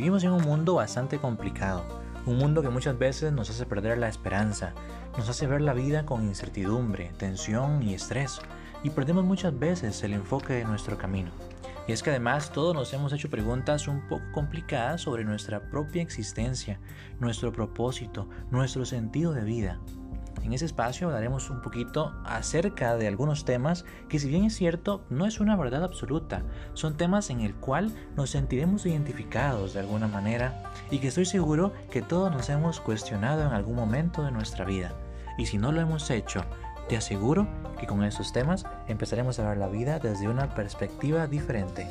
Vivimos en un mundo bastante complicado, un mundo que muchas veces nos hace perder la esperanza, nos hace ver la vida con incertidumbre, tensión y estrés, y perdemos muchas veces el enfoque de nuestro camino. Y es que además todos nos hemos hecho preguntas un poco complicadas sobre nuestra propia existencia, nuestro propósito, nuestro sentido de vida. En ese espacio hablaremos un poquito acerca de algunos temas que si bien es cierto no es una verdad absoluta, son temas en el cual nos sentiremos identificados de alguna manera y que estoy seguro que todos nos hemos cuestionado en algún momento de nuestra vida. Y si no lo hemos hecho, te aseguro que con estos temas empezaremos a ver la vida desde una perspectiva diferente.